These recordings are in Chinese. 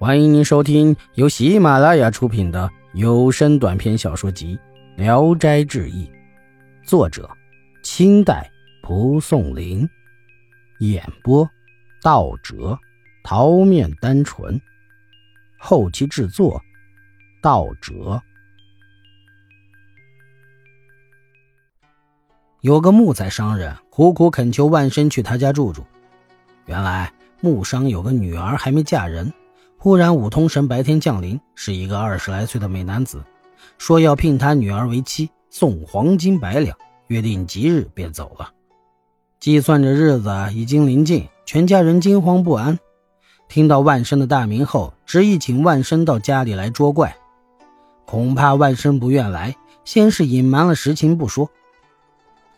欢迎您收听由喜马拉雅出品的有声短篇小说集《聊斋志异》，作者：清代蒲松龄，演播：道哲、桃面单纯，后期制作：道哲。有个木材商人苦苦恳求万生去他家住住，原来木商有个女儿还没嫁人。忽然，五通神白天降临，是一个二十来岁的美男子，说要聘他女儿为妻，送黄金百两，约定吉日便走了。计算着日子已经临近，全家人惊慌不安。听到万生的大名后，执意请万生到家里来捉怪。恐怕万生不愿来，先是隐瞒了实情不说，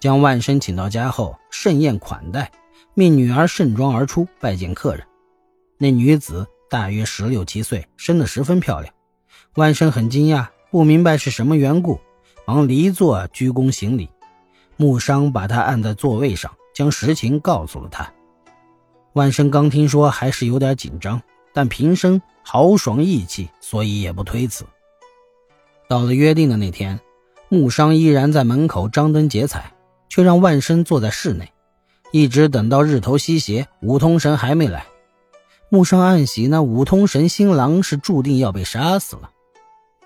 将万生请到家后，盛宴款待，命女儿盛装而出拜见客人。那女子。大约十六七岁，生得十分漂亮。万生很惊讶，不明白是什么缘故，忙离座鞠躬行礼。木商把他按在座位上，将实情告诉了他。万生刚听说，还是有点紧张，但平生豪爽义气，所以也不推辞。到了约定的那天，木商依然在门口张灯结彩，却让万生坐在室内，一直等到日头西斜，五通神还没来。木生暗喜，那五通神新郎是注定要被杀死了。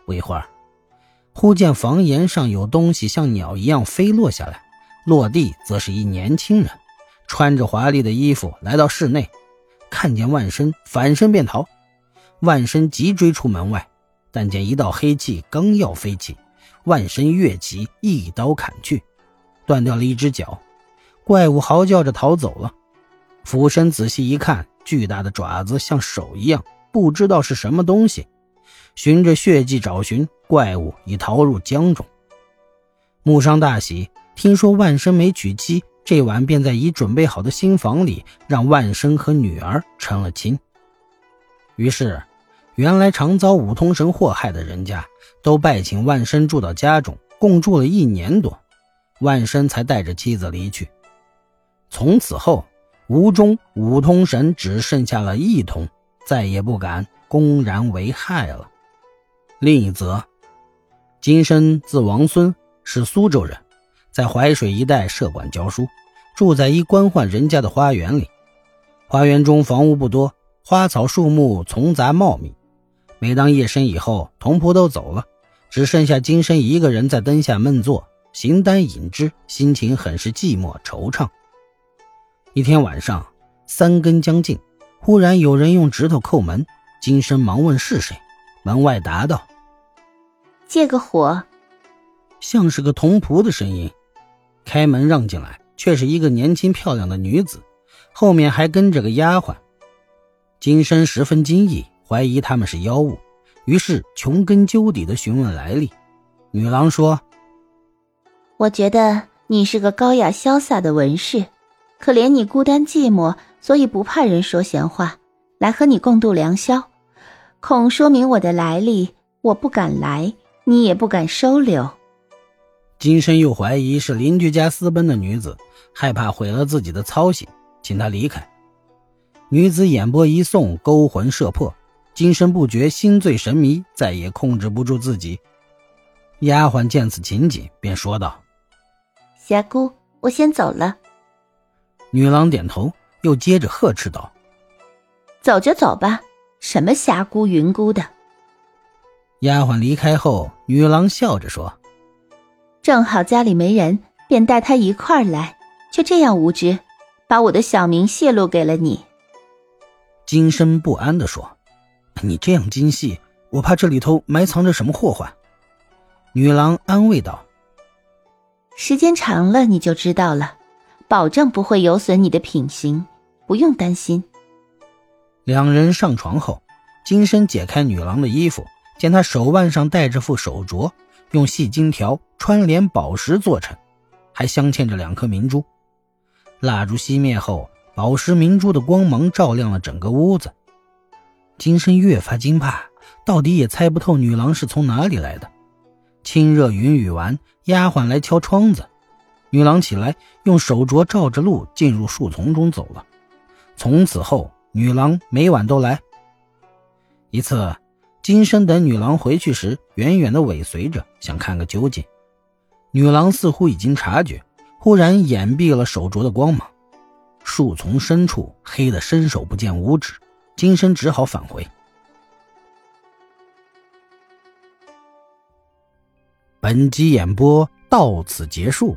不一会儿，忽见房檐上有东西像鸟一样飞落下来，落地则是一年轻人，穿着华丽的衣服来到室内，看见万生，反身便逃。万生急追出门外，但见一道黑气刚要飞起，万生跃起，一刀砍去，断掉了一只脚。怪物嚎叫着逃走了。俯身仔细一看。巨大的爪子像手一样，不知道是什么东西。循着血迹找寻，怪物已逃入江中。木商大喜，听说万生没娶妻，这晚便在已准备好的新房里，让万生和女儿成了亲。于是，原来常遭五通神祸害的人家，都拜请万生住到家中，共住了一年多，万生才带着妻子离去。从此后。吴中五通神只剩下了一通，再也不敢公然为害了。另一则，金生字王孙，是苏州人，在淮水一带设馆教书，住在一官宦人家的花园里。花园中房屋不多，花草树木丛杂茂密。每当夜深以后，童仆都走了，只剩下金生一个人在灯下闷坐，形单影只，心情很是寂寞惆怅。一天晚上，三更将近，忽然有人用指头叩门。金生忙问是谁，门外答道：“借个火。”像是个童仆的声音。开门让进来，却是一个年轻漂亮的女子，后面还跟着个丫鬟。金生十分惊异，怀疑他们是妖物，于是穷根究底的询问来历。女郎说：“我觉得你是个高雅潇洒的文士。”可怜你孤单寂寞，所以不怕人说闲话，来和你共度良宵。恐说明我的来历，我不敢来，你也不敢收留。金生又怀疑是邻居家私奔的女子，害怕毁了自己的操行，请她离开。女子眼波一送，勾魂摄魄，金生不觉心醉神迷，再也控制不住自己。丫鬟见此情景，便说道：“霞姑，我先走了。”女郎点头，又接着呵斥道：“走就走吧，什么霞姑云姑的。”丫鬟离开后，女郎笑着说：“正好家里没人，便带她一块儿来，就这样无知，把我的小名泄露给了你。”金生不安地说：“你这样精细，我怕这里头埋藏着什么祸患。”女郎安慰道：“时间长了，你就知道了。”保证不会有损你的品行，不用担心。两人上床后，金生解开女郎的衣服，见她手腕上戴着副手镯，用细金条穿连宝石做成，还镶嵌着两颗明珠。蜡烛熄灭后，宝石明珠的光芒照亮了整个屋子。金生越发惊怕，到底也猜不透女郎是从哪里来的。清热云雨完，丫鬟来敲窗子。女郎起来，用手镯照着路进入树丛中走了。从此后，女郎每晚都来。一次，金生等女郎回去时，远远的尾随着，想看个究竟。女郎似乎已经察觉，忽然掩蔽了手镯的光芒。树丛深处黑得伸手不见五指，金生只好返回。本集演播到此结束，